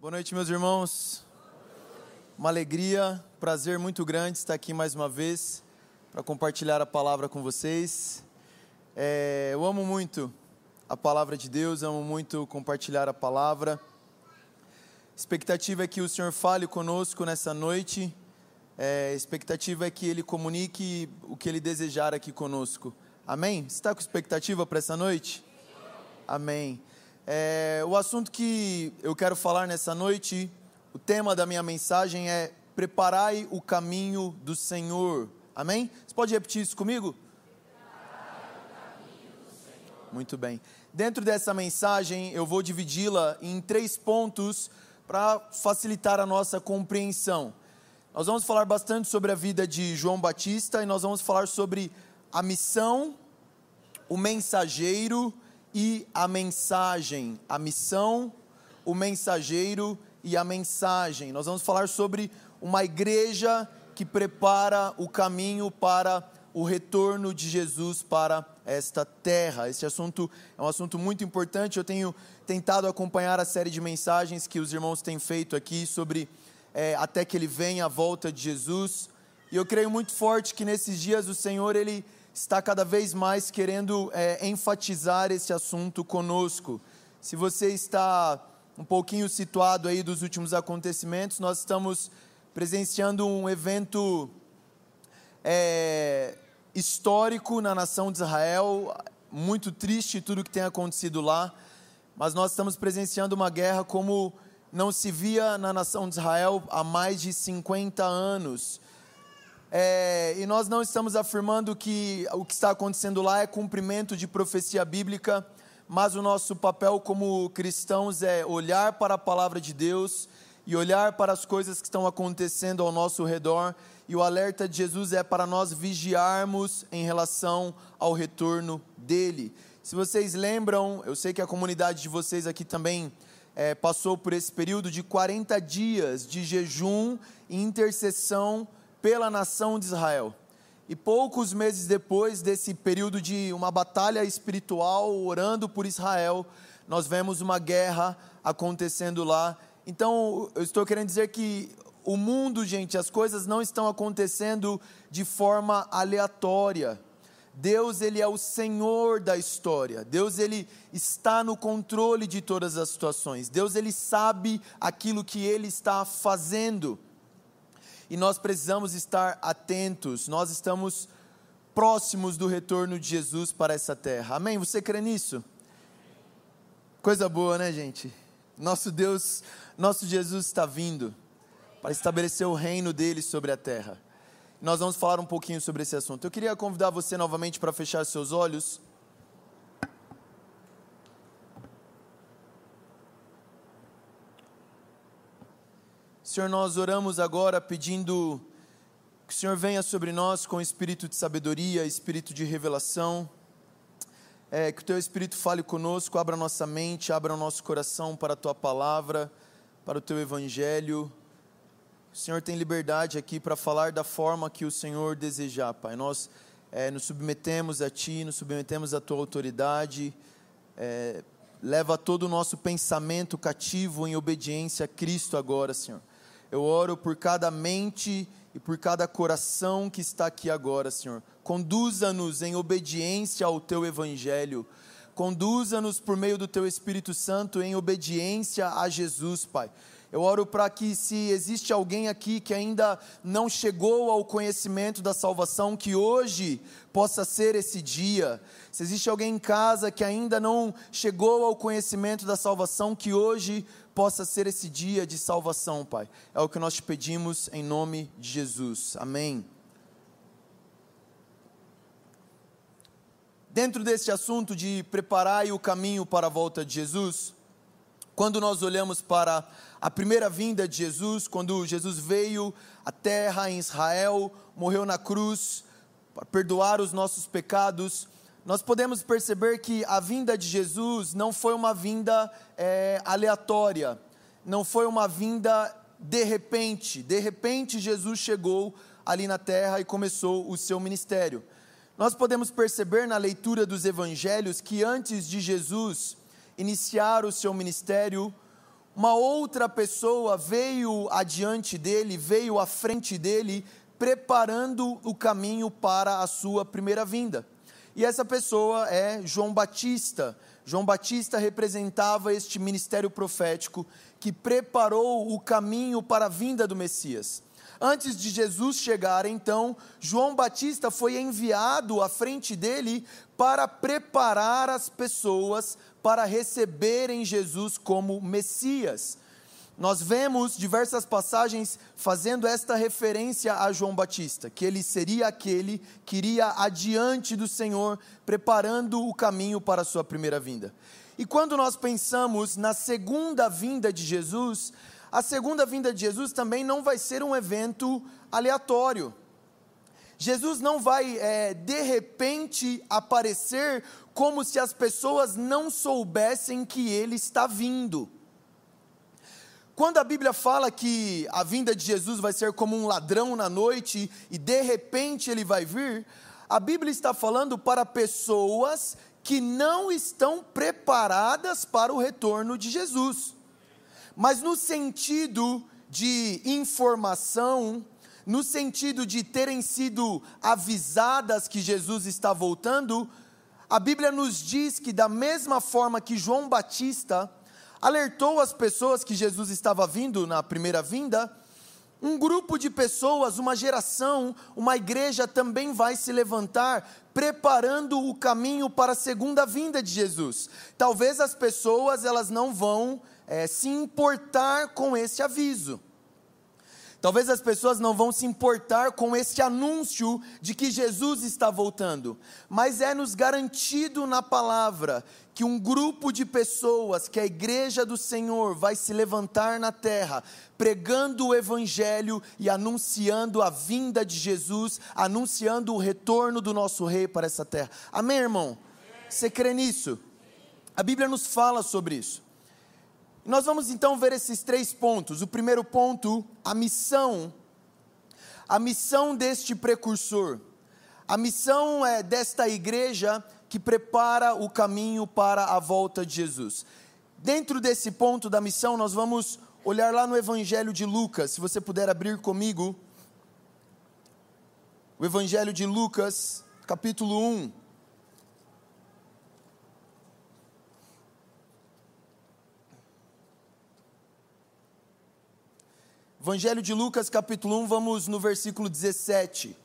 Boa noite, meus irmãos. Uma alegria, prazer muito grande estar aqui mais uma vez para compartilhar a palavra com vocês. É, eu amo muito a palavra de Deus, amo muito compartilhar a palavra. A expectativa é que o Senhor fale conosco nessa noite. É, a expectativa é que Ele comunique o que Ele desejar aqui conosco. Amém? Você está com expectativa para essa noite? Amém. É, o assunto que eu quero falar nessa noite, o tema da minha mensagem é Preparai o caminho do Senhor. Amém? Você pode repetir isso comigo? Muito bem. Dentro dessa mensagem, eu vou dividi-la em três pontos para facilitar a nossa compreensão. Nós vamos falar bastante sobre a vida de João Batista e nós vamos falar sobre a missão, o mensageiro e a mensagem. A missão, o mensageiro e a mensagem. Nós vamos falar sobre uma igreja que prepara o caminho para o retorno de Jesus para esta terra. Esse assunto é um assunto muito importante. Eu tenho tentado acompanhar a série de mensagens que os irmãos têm feito aqui sobre é, até que ele venha a volta de Jesus. E eu creio muito forte que nesses dias o Senhor ele está cada vez mais querendo é, enfatizar esse assunto conosco. Se você está um pouquinho situado aí dos últimos acontecimentos, nós estamos presenciando um evento é, histórico na nação de Israel, muito triste tudo que tem acontecido lá, mas nós estamos presenciando uma guerra como não se via na nação de Israel há mais de 50 anos. É, e nós não estamos afirmando que o que está acontecendo lá é cumprimento de profecia bíblica, mas o nosso papel como cristãos é olhar para a palavra de Deus e olhar para as coisas que estão acontecendo ao nosso redor. E o alerta de Jesus é para nós vigiarmos em relação ao retorno dele. Se vocês lembram, eu sei que a comunidade de vocês aqui também é, passou por esse período de 40 dias de jejum e intercessão pela nação de Israel. E poucos meses depois desse período de uma batalha espiritual, orando por Israel, nós vemos uma guerra acontecendo lá. Então, eu estou querendo dizer que o mundo, gente, as coisas não estão acontecendo de forma aleatória. Deus, ele é o Senhor da história. Deus, ele está no controle de todas as situações. Deus, ele sabe aquilo que ele está fazendo e nós precisamos estar atentos, nós estamos próximos do retorno de Jesus para essa terra. Amém? Você crê nisso? Coisa boa, né, gente? Nosso Deus, nosso Jesus está vindo para estabelecer o reino dele sobre a terra. Nós vamos falar um pouquinho sobre esse assunto. Eu queria convidar você novamente para fechar seus olhos. Senhor, nós oramos agora pedindo que o Senhor venha sobre nós com espírito de sabedoria, espírito de revelação, é, que o Teu Espírito fale conosco, abra nossa mente, abra o nosso coração para a Tua palavra, para o Teu Evangelho. O Senhor tem liberdade aqui para falar da forma que o Senhor desejar, Pai. Nós é, nos submetemos a Ti, nos submetemos à Tua autoridade. É, leva todo o nosso pensamento cativo em obediência a Cristo agora, Senhor. Eu oro por cada mente e por cada coração que está aqui agora, Senhor. Conduza-nos em obediência ao teu evangelho. Conduza-nos por meio do teu Espírito Santo em obediência a Jesus, Pai. Eu oro para que, se existe alguém aqui que ainda não chegou ao conhecimento da salvação, que hoje possa ser esse dia. Se existe alguém em casa que ainda não chegou ao conhecimento da salvação, que hoje possa ser esse dia de salvação, Pai. É o que nós te pedimos em nome de Jesus. Amém. Dentro deste assunto de preparar o caminho para a volta de Jesus, quando nós olhamos para a primeira vinda de Jesus, quando Jesus veio à terra em Israel, morreu na cruz para perdoar os nossos pecados, nós podemos perceber que a vinda de Jesus não foi uma vinda é, aleatória, não foi uma vinda de repente. De repente, Jesus chegou ali na terra e começou o seu ministério. Nós podemos perceber na leitura dos evangelhos que antes de Jesus iniciar o seu ministério, uma outra pessoa veio adiante dele, veio à frente dele, preparando o caminho para a sua primeira vinda. E essa pessoa é João Batista. João Batista representava este ministério profético que preparou o caminho para a vinda do Messias. Antes de Jesus chegar, então, João Batista foi enviado à frente dele para preparar as pessoas para receberem Jesus como Messias. Nós vemos diversas passagens fazendo esta referência a João Batista, que ele seria aquele que iria adiante do Senhor, preparando o caminho para a sua primeira vinda. E quando nós pensamos na segunda vinda de Jesus, a segunda vinda de Jesus também não vai ser um evento aleatório. Jesus não vai, é, de repente, aparecer como se as pessoas não soubessem que ele está vindo. Quando a Bíblia fala que a vinda de Jesus vai ser como um ladrão na noite e de repente ele vai vir, a Bíblia está falando para pessoas que não estão preparadas para o retorno de Jesus mas no sentido de informação, no sentido de terem sido avisadas que Jesus está voltando, a Bíblia nos diz que, da mesma forma que João Batista alertou as pessoas que Jesus estava vindo na primeira vinda, um grupo de pessoas, uma geração, uma igreja também vai se levantar, preparando o caminho para a segunda vinda de Jesus. Talvez as pessoas elas não vão é, se importar com esse aviso. Talvez as pessoas não vão se importar com esse anúncio de que Jesus está voltando, mas é nos garantido na palavra que um grupo de pessoas, que a igreja do Senhor vai se levantar na terra, pregando o evangelho e anunciando a vinda de Jesus, anunciando o retorno do nosso rei para essa terra. Amém, irmão? Você crê nisso? A Bíblia nos fala sobre isso. Nós vamos então ver esses três pontos. O primeiro ponto, a missão. A missão deste precursor. A missão é desta igreja que prepara o caminho para a volta de Jesus. Dentro desse ponto da missão, nós vamos olhar lá no Evangelho de Lucas. Se você puder abrir comigo. O Evangelho de Lucas, capítulo 1. Evangelho de Lucas, capítulo 1, vamos no versículo 17.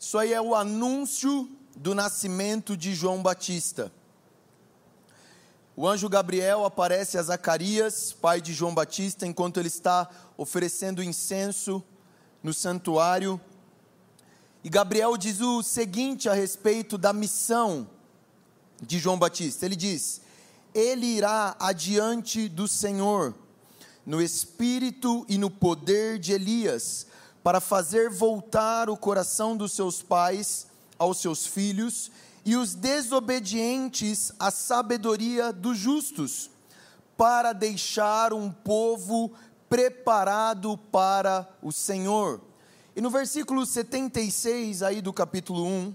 Isso aí é o anúncio do nascimento de João Batista. O anjo Gabriel aparece a Zacarias, pai de João Batista, enquanto ele está oferecendo incenso no santuário. E Gabriel diz o seguinte a respeito da missão de João Batista. Ele diz: Ele irá adiante do Senhor, no espírito e no poder de Elias, para fazer voltar o coração dos seus pais aos seus filhos e os desobedientes à sabedoria dos justos, para deixar um povo preparado para o Senhor. E no versículo 76 aí do capítulo 1,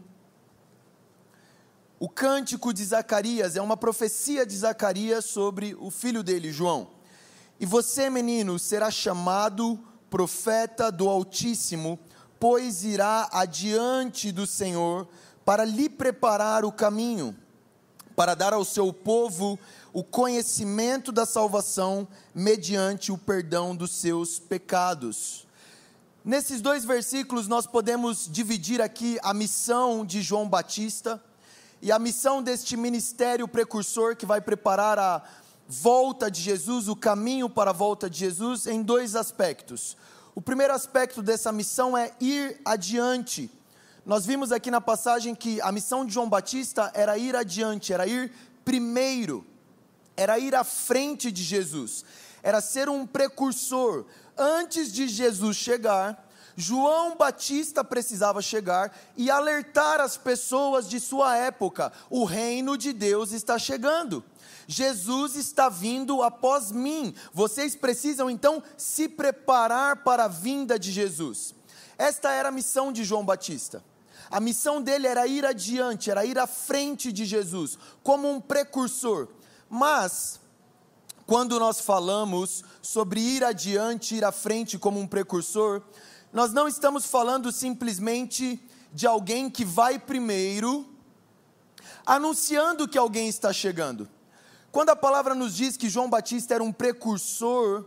o cântico de Zacarias é uma profecia de Zacarias sobre o filho dele, João. E você, menino, será chamado profeta do Altíssimo, pois irá adiante do Senhor para lhe preparar o caminho, para dar ao seu povo o conhecimento da salvação mediante o perdão dos seus pecados. Nesses dois versículos, nós podemos dividir aqui a missão de João Batista e a missão deste ministério precursor que vai preparar a volta de Jesus, o caminho para a volta de Jesus, em dois aspectos. O primeiro aspecto dessa missão é ir adiante. Nós vimos aqui na passagem que a missão de João Batista era ir adiante, era ir primeiro, era ir à frente de Jesus, era ser um precursor. Antes de Jesus chegar, João Batista precisava chegar e alertar as pessoas de sua época: o reino de Deus está chegando. Jesus está vindo após mim. Vocês precisam então se preparar para a vinda de Jesus. Esta era a missão de João Batista. A missão dele era ir adiante, era ir à frente de Jesus, como um precursor. Mas, quando nós falamos sobre ir adiante, ir à frente como um precursor, nós não estamos falando simplesmente de alguém que vai primeiro, anunciando que alguém está chegando. Quando a palavra nos diz que João Batista era um precursor,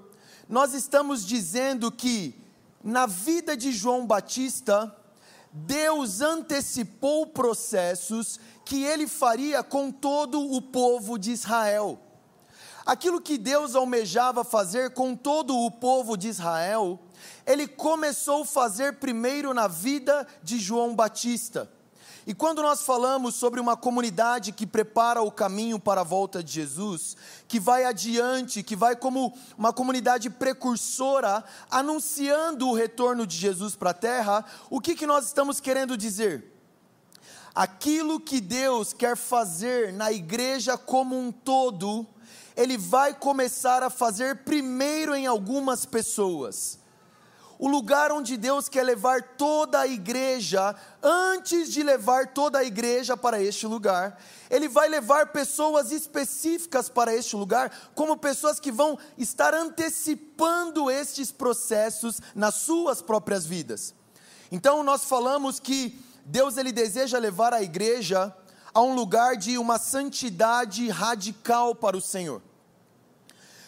nós estamos dizendo que na vida de João Batista, Deus antecipou processos que ele faria com todo o povo de Israel. Aquilo que Deus almejava fazer com todo o povo de Israel, ele começou a fazer primeiro na vida de João Batista. E quando nós falamos sobre uma comunidade que prepara o caminho para a volta de Jesus, que vai adiante, que vai como uma comunidade precursora, anunciando o retorno de Jesus para a terra, o que, que nós estamos querendo dizer? Aquilo que Deus quer fazer na igreja como um todo, Ele vai começar a fazer primeiro em algumas pessoas o lugar onde Deus quer levar toda a igreja, antes de levar toda a igreja para este lugar, Ele vai levar pessoas específicas para este lugar, como pessoas que vão estar antecipando estes processos nas suas próprias vidas. Então, nós falamos que Deus ele deseja levar a igreja a um lugar de uma santidade radical para o Senhor.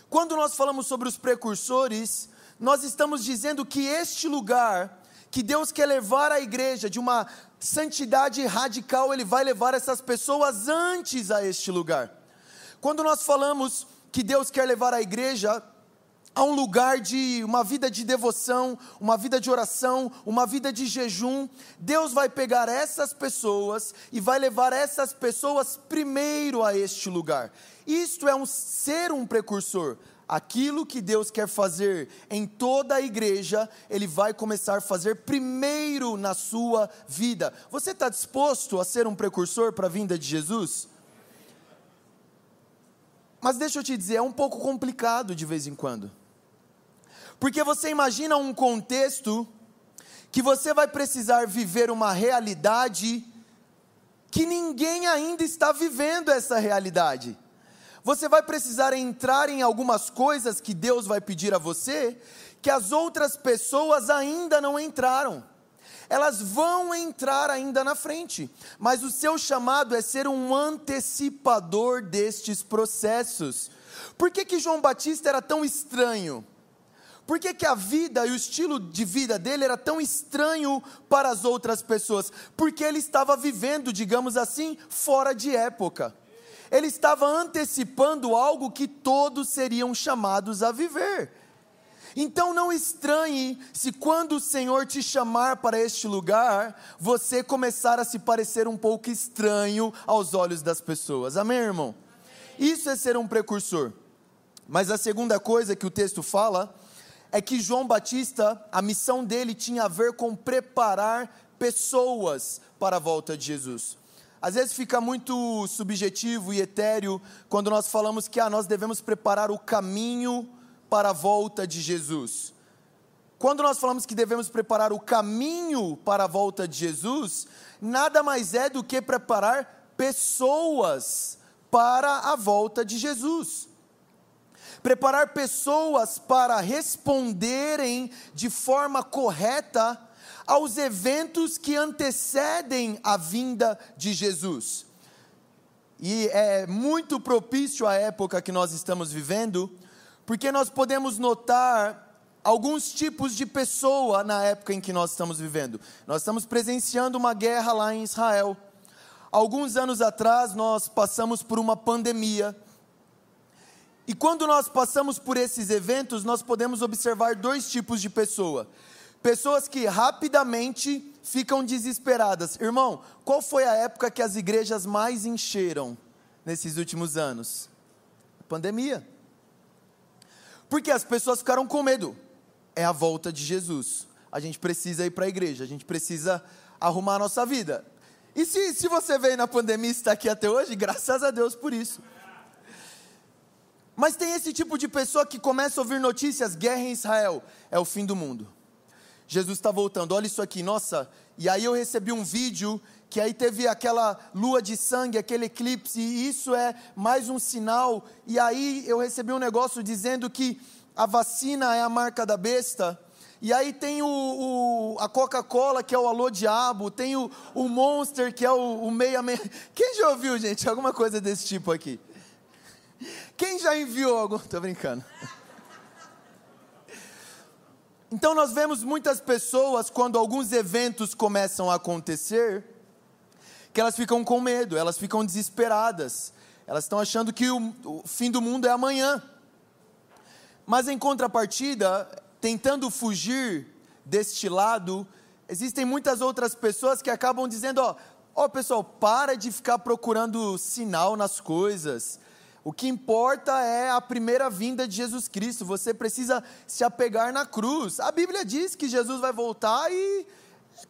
Quando nós falamos sobre os precursores, nós estamos dizendo que este lugar, que Deus quer levar a igreja de uma santidade radical, Ele vai levar essas pessoas antes a este lugar. Quando nós falamos que Deus quer levar a igreja a um lugar de uma vida de devoção, uma vida de oração, uma vida de jejum, Deus vai pegar essas pessoas e vai levar essas pessoas primeiro a este lugar. Isto é um ser um precursor aquilo que Deus quer fazer em toda a igreja, Ele vai começar a fazer primeiro na sua vida. Você está disposto a ser um precursor para a vinda de Jesus? Mas deixa eu te dizer, é um pouco complicado de vez em quando. Porque você imagina um contexto que você vai precisar viver uma realidade que ninguém ainda está vivendo essa realidade. Você vai precisar entrar em algumas coisas que Deus vai pedir a você, que as outras pessoas ainda não entraram. Elas vão entrar ainda na frente, mas o seu chamado é ser um antecipador destes processos. Por que, que João Batista era tão estranho? Por que, que a vida e o estilo de vida dele era tão estranho para as outras pessoas? Porque ele estava vivendo, digamos assim, fora de época ele estava antecipando algo que todos seriam chamados a viver. Então não estranhe se quando o Senhor te chamar para este lugar, você começar a se parecer um pouco estranho aos olhos das pessoas. Amém, irmão? Isso é ser um precursor. Mas a segunda coisa que o texto fala é que João Batista, a missão dele tinha a ver com preparar pessoas para a volta de Jesus. Às vezes fica muito subjetivo e etéreo quando nós falamos que ah, nós devemos preparar o caminho para a volta de Jesus. Quando nós falamos que devemos preparar o caminho para a volta de Jesus, nada mais é do que preparar pessoas para a volta de Jesus. Preparar pessoas para responderem de forma correta aos eventos que antecedem a vinda de Jesus. E é muito propício à época que nós estamos vivendo, porque nós podemos notar alguns tipos de pessoa na época em que nós estamos vivendo. Nós estamos presenciando uma guerra lá em Israel. Alguns anos atrás nós passamos por uma pandemia. E quando nós passamos por esses eventos, nós podemos observar dois tipos de pessoa Pessoas que rapidamente ficam desesperadas. Irmão, qual foi a época que as igrejas mais encheram nesses últimos anos? pandemia. Porque as pessoas ficaram com medo. É a volta de Jesus. a gente precisa ir para a igreja, a gente precisa arrumar a nossa vida. E se, se você veio na pandemia e está aqui até hoje, graças a Deus por isso. Mas tem esse tipo de pessoa que começa a ouvir notícias: guerra em Israel, é o fim do mundo. Jesus está voltando, olha isso aqui, nossa. E aí eu recebi um vídeo que aí teve aquela lua de sangue, aquele eclipse, e isso é mais um sinal. E aí eu recebi um negócio dizendo que a vacina é a marca da besta. E aí tem o, o a Coca-Cola, que é o Alô Diabo, tem o, o Monster, que é o, o Meia Meia. Quem já ouviu, gente, alguma coisa desse tipo aqui? Quem já enviou algum? Tô brincando. Então nós vemos muitas pessoas quando alguns eventos começam a acontecer, que elas ficam com medo, elas ficam desesperadas, elas estão achando que o, o fim do mundo é amanhã. Mas em contrapartida, tentando fugir deste lado, existem muitas outras pessoas que acabam dizendo: ó, ó pessoal, para de ficar procurando sinal nas coisas. O que importa é a primeira vinda de Jesus Cristo. Você precisa se apegar na cruz. A Bíblia diz que Jesus vai voltar e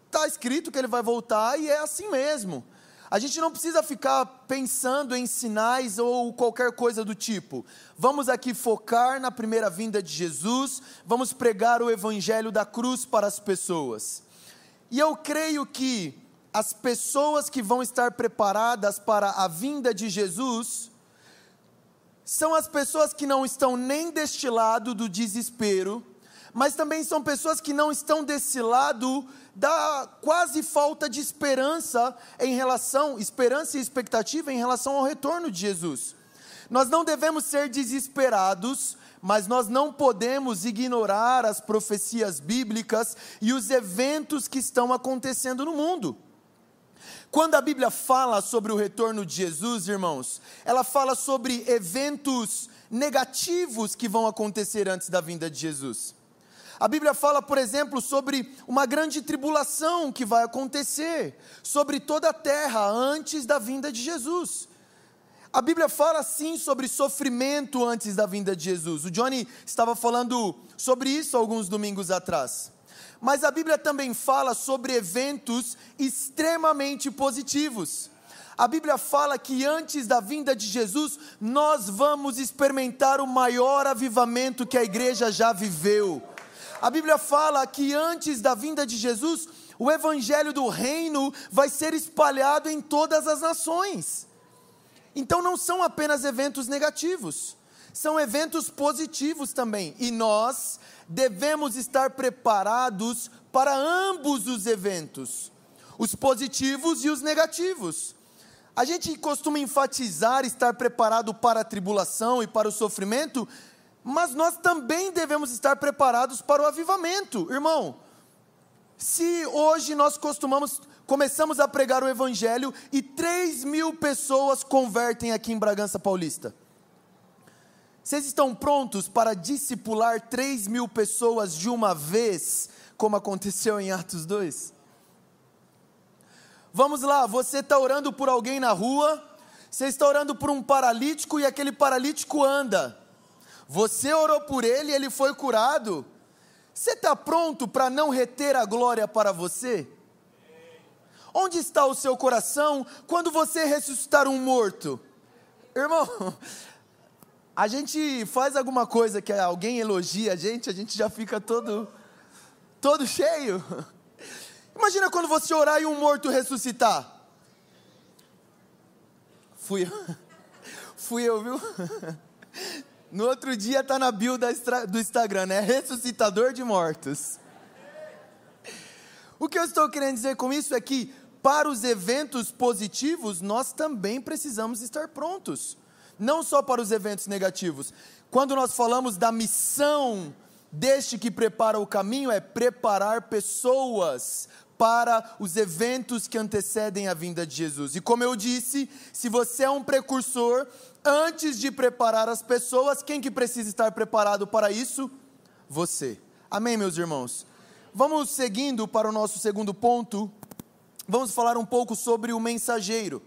está escrito que ele vai voltar e é assim mesmo. A gente não precisa ficar pensando em sinais ou qualquer coisa do tipo. Vamos aqui focar na primeira vinda de Jesus, vamos pregar o evangelho da cruz para as pessoas. E eu creio que as pessoas que vão estar preparadas para a vinda de Jesus são as pessoas que não estão nem deste lado do desespero, mas também são pessoas que não estão desse lado da quase falta de esperança em relação, esperança e expectativa em relação ao retorno de Jesus. Nós não devemos ser desesperados, mas nós não podemos ignorar as profecias bíblicas e os eventos que estão acontecendo no mundo. Quando a Bíblia fala sobre o retorno de Jesus, irmãos, ela fala sobre eventos negativos que vão acontecer antes da vinda de Jesus. A Bíblia fala, por exemplo, sobre uma grande tribulação que vai acontecer sobre toda a terra antes da vinda de Jesus. A Bíblia fala sim sobre sofrimento antes da vinda de Jesus. O Johnny estava falando sobre isso alguns domingos atrás. Mas a Bíblia também fala sobre eventos extremamente positivos. A Bíblia fala que antes da vinda de Jesus, nós vamos experimentar o maior avivamento que a igreja já viveu. A Bíblia fala que antes da vinda de Jesus, o evangelho do reino vai ser espalhado em todas as nações. Então não são apenas eventos negativos, são eventos positivos também. E nós devemos estar preparados para ambos os eventos, os positivos e os negativos. A gente costuma enfatizar estar preparado para a tribulação e para o sofrimento, mas nós também devemos estar preparados para o avivamento, irmão. Se hoje nós costumamos, começamos a pregar o Evangelho e 3 mil pessoas convertem aqui em Bragança Paulista, vocês estão prontos para discipular 3 mil pessoas de uma vez, como aconteceu em Atos 2? Vamos lá, você está orando por alguém na rua, você está orando por um paralítico e aquele paralítico anda. Você orou por ele e ele foi curado. Você está pronto para não reter a glória para você? Onde está o seu coração quando você ressuscitar um morto? Irmão, a gente faz alguma coisa que alguém elogia a gente, a gente já fica todo, todo cheio. Imagina quando você orar e um morto ressuscitar. Fui eu. Fui eu, viu? No outro dia está na bio do Instagram, né? Ressuscitador de mortos. O que eu estou querendo dizer com isso é que, para os eventos positivos, nós também precisamos estar prontos. Não só para os eventos negativos. Quando nós falamos da missão deste que prepara o caminho, é preparar pessoas para os eventos que antecedem a vinda de Jesus. E como eu disse, se você é um precursor, antes de preparar as pessoas, quem que precisa estar preparado para isso? Você. Amém, meus irmãos? Vamos seguindo para o nosso segundo ponto. Vamos falar um pouco sobre o mensageiro.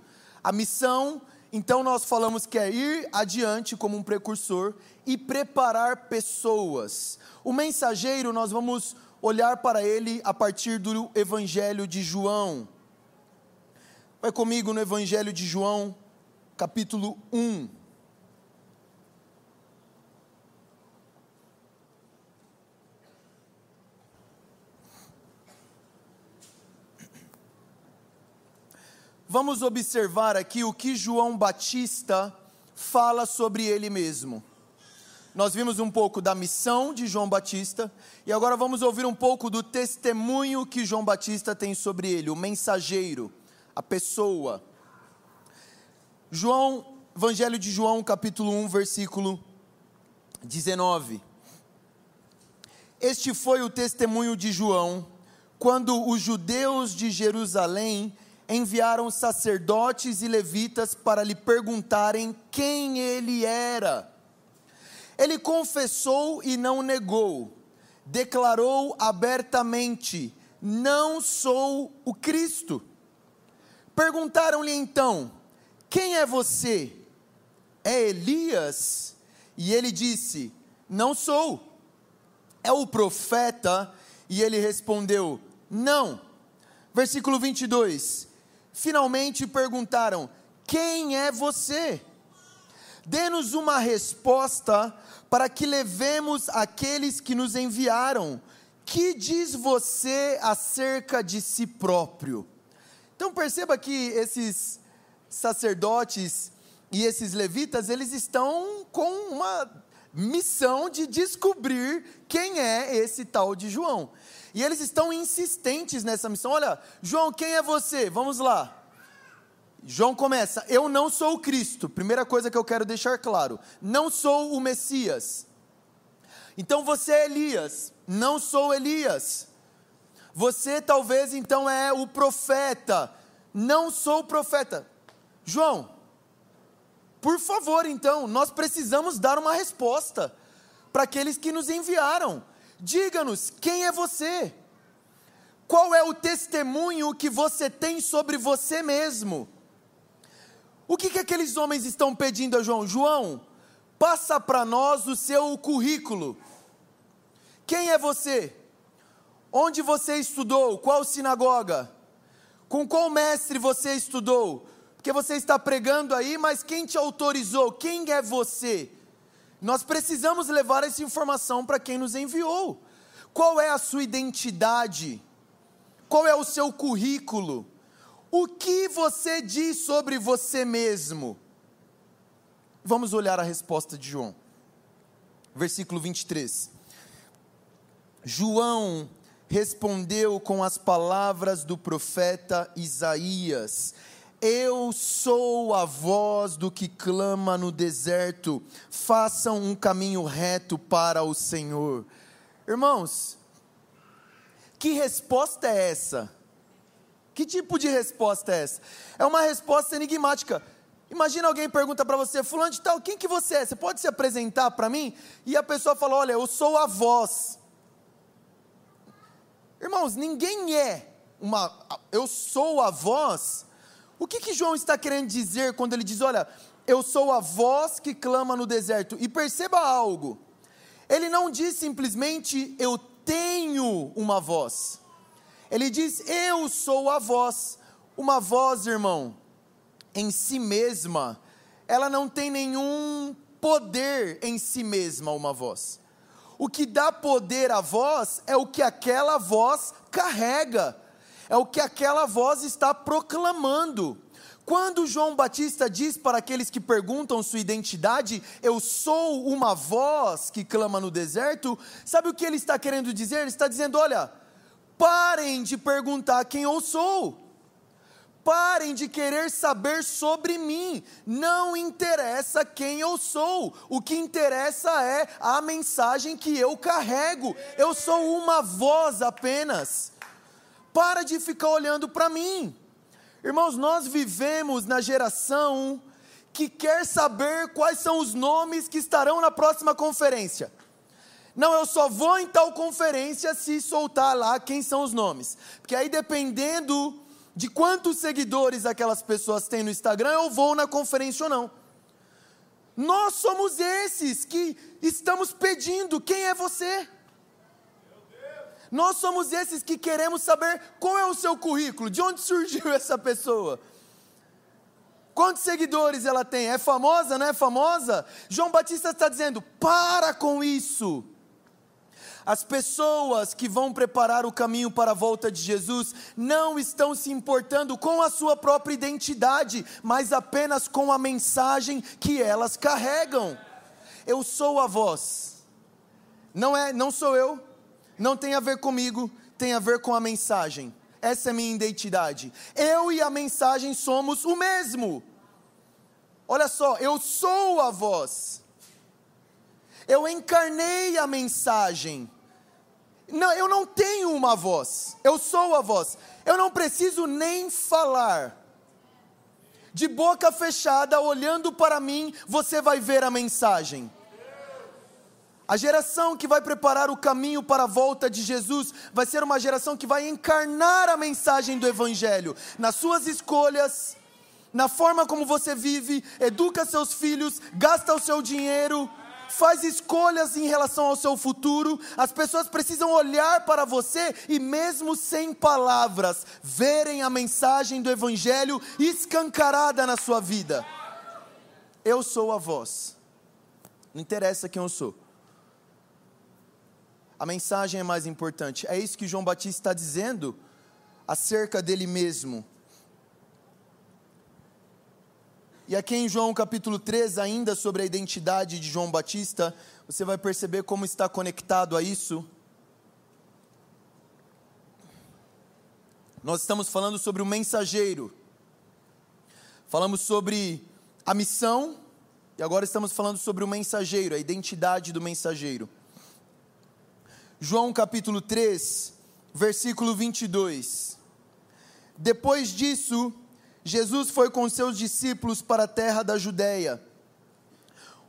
A missão, então nós falamos que é ir adiante como um precursor e preparar pessoas. O mensageiro, nós vamos olhar para ele a partir do Evangelho de João. Vai comigo no Evangelho de João, capítulo 1. Vamos observar aqui o que João Batista fala sobre ele mesmo. Nós vimos um pouco da missão de João Batista e agora vamos ouvir um pouco do testemunho que João Batista tem sobre ele, o mensageiro, a pessoa. João, Evangelho de João, capítulo 1, versículo 19. Este foi o testemunho de João quando os judeus de Jerusalém enviaram sacerdotes e levitas para lhe perguntarem quem ele era. Ele confessou e não negou, declarou abertamente: Não sou o Cristo. Perguntaram-lhe então: Quem é você? É Elias? E ele disse: Não sou. É o profeta? E ele respondeu: Não. Versículo 22. Finalmente perguntaram: Quem é você? Dê-nos uma resposta para que levemos aqueles que nos enviaram. Que diz você acerca de si próprio? Então perceba que esses sacerdotes e esses levitas, eles estão com uma missão de descobrir quem é esse tal de João. E eles estão insistentes nessa missão. Olha, João, quem é você? Vamos lá. João começa: Eu não sou o Cristo. Primeira coisa que eu quero deixar claro: não sou o Messias. Então você é Elias. Não sou Elias. Você talvez então é o profeta. Não sou o profeta. João, por favor, então, nós precisamos dar uma resposta para aqueles que nos enviaram. Diga-nos quem é você. Qual é o testemunho que você tem sobre você mesmo? O que, que aqueles homens estão pedindo a João? João, passa para nós o seu currículo. Quem é você? Onde você estudou? Qual sinagoga? Com qual mestre você estudou? Porque você está pregando aí, mas quem te autorizou? Quem é você? Nós precisamos levar essa informação para quem nos enviou. Qual é a sua identidade? Qual é o seu currículo? O que você diz sobre você mesmo? Vamos olhar a resposta de João. Versículo 23. João respondeu com as palavras do profeta Isaías: Eu sou a voz do que clama no deserto, façam um caminho reto para o Senhor. Irmãos, que resposta é essa? Que tipo de resposta é essa? É uma resposta enigmática. Imagina alguém pergunta para você, fulano de tal, quem que você é? Você pode se apresentar para mim? E a pessoa fala, olha, eu sou a voz. Irmãos, ninguém é uma, eu sou a voz. O que que João está querendo dizer quando ele diz, olha, eu sou a voz que clama no deserto? E perceba algo. Ele não diz simplesmente eu tenho uma voz. Ele diz: Eu sou a voz. Uma voz, irmão, em si mesma, ela não tem nenhum poder em si mesma, uma voz. O que dá poder à voz é o que aquela voz carrega, é o que aquela voz está proclamando. Quando João Batista diz para aqueles que perguntam sua identidade, eu sou uma voz que clama no deserto, sabe o que ele está querendo dizer? Ele está dizendo: olha, Parem de perguntar quem eu sou. Parem de querer saber sobre mim. Não interessa quem eu sou. O que interessa é a mensagem que eu carrego. Eu sou uma voz apenas. Para de ficar olhando para mim. Irmãos, nós vivemos na geração que quer saber quais são os nomes que estarão na próxima conferência. Não, eu só vou em tal conferência se soltar lá quem são os nomes. Porque aí, dependendo de quantos seguidores aquelas pessoas têm no Instagram, eu vou na conferência ou não. Nós somos esses que estamos pedindo: quem é você? Nós somos esses que queremos saber qual é o seu currículo, de onde surgiu essa pessoa. Quantos seguidores ela tem? É famosa, não é famosa? João Batista está dizendo: para com isso. As pessoas que vão preparar o caminho para a volta de Jesus não estão se importando com a sua própria identidade, mas apenas com a mensagem que elas carregam. Eu sou a voz. Não é, não sou eu. Não tem a ver comigo, tem a ver com a mensagem. Essa é a minha identidade. Eu e a mensagem somos o mesmo. Olha só, eu sou a voz. Eu encarnei a mensagem. Não, eu não tenho uma voz. Eu sou a voz. Eu não preciso nem falar. De boca fechada, olhando para mim, você vai ver a mensagem. A geração que vai preparar o caminho para a volta de Jesus vai ser uma geração que vai encarnar a mensagem do Evangelho nas suas escolhas, na forma como você vive, educa seus filhos, gasta o seu dinheiro, faz escolhas em relação ao seu futuro. As pessoas precisam olhar para você e, mesmo sem palavras, verem a mensagem do Evangelho escancarada na sua vida. Eu sou a voz, não interessa quem eu sou. A mensagem é mais importante. É isso que João Batista está dizendo acerca dele mesmo. E aqui em João capítulo 3, ainda sobre a identidade de João Batista, você vai perceber como está conectado a isso. Nós estamos falando sobre o mensageiro. Falamos sobre a missão e agora estamos falando sobre o mensageiro, a identidade do mensageiro. João capítulo 3, versículo 22. Depois disso, Jesus foi com seus discípulos para a terra da Judéia,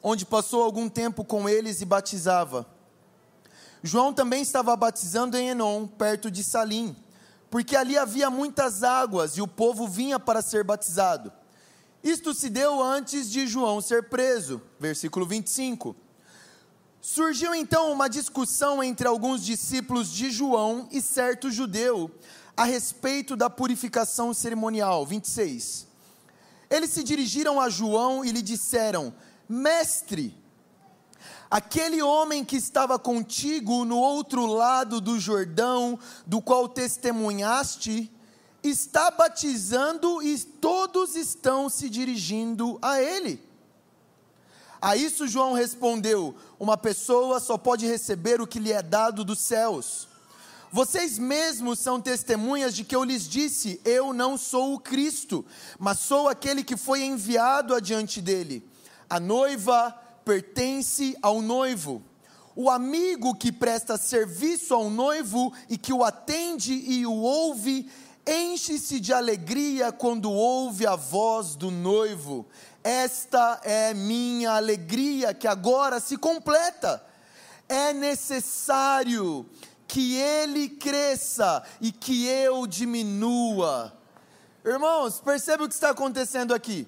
onde passou algum tempo com eles e batizava. João também estava batizando em Enon, perto de Salim, porque ali havia muitas águas e o povo vinha para ser batizado. Isto se deu antes de João ser preso. Versículo 25. Surgiu então uma discussão entre alguns discípulos de João e certo judeu a respeito da purificação cerimonial. 26. Eles se dirigiram a João e lhe disseram: Mestre, aquele homem que estava contigo no outro lado do Jordão, do qual testemunhaste, está batizando e todos estão se dirigindo a ele. A isso João respondeu: Uma pessoa só pode receber o que lhe é dado dos céus. Vocês mesmos são testemunhas de que eu lhes disse: Eu não sou o Cristo, mas sou aquele que foi enviado adiante dele. A noiva pertence ao noivo. O amigo que presta serviço ao noivo e que o atende e o ouve, enche-se de alegria quando ouve a voz do noivo. Esta é minha alegria que agora se completa. É necessário que ele cresça e que eu diminua. Irmãos, perceba o que está acontecendo aqui.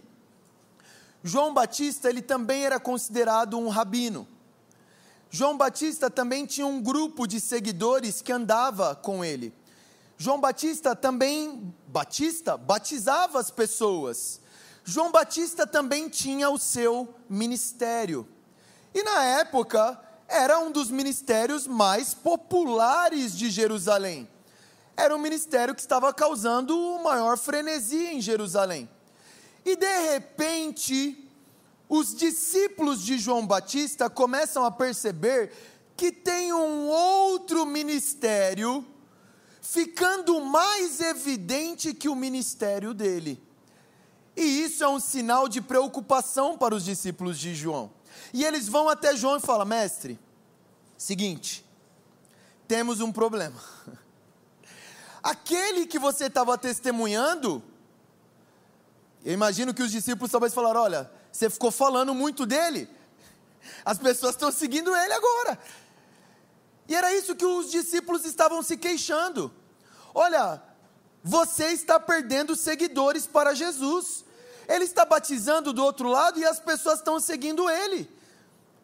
João Batista, ele também era considerado um rabino. João Batista também tinha um grupo de seguidores que andava com ele. João Batista também, Batista, batizava as pessoas. João Batista também tinha o seu ministério. E na época, era um dos ministérios mais populares de Jerusalém. Era um ministério que estava causando o maior frenesi em Jerusalém. E de repente, os discípulos de João Batista começam a perceber que tem um outro ministério ficando mais evidente que o ministério dele. E isso é um sinal de preocupação para os discípulos de João. E eles vão até João e falam: Mestre, seguinte, temos um problema. Aquele que você estava testemunhando, eu imagino que os discípulos talvez falaram: Olha, você ficou falando muito dele, as pessoas estão seguindo ele agora. E era isso que os discípulos estavam se queixando. Olha, você está perdendo seguidores para Jesus. Ele está batizando do outro lado e as pessoas estão seguindo ele.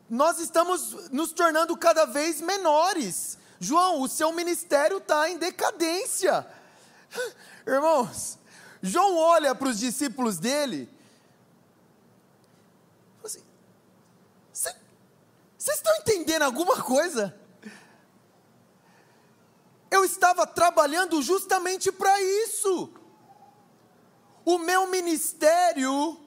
Nós estamos nos tornando cada vez menores. João, o seu ministério está em decadência. Irmãos, João olha para os discípulos dele. Assim, Vocês estão entendendo alguma coisa? Eu estava trabalhando justamente para isso. O meu ministério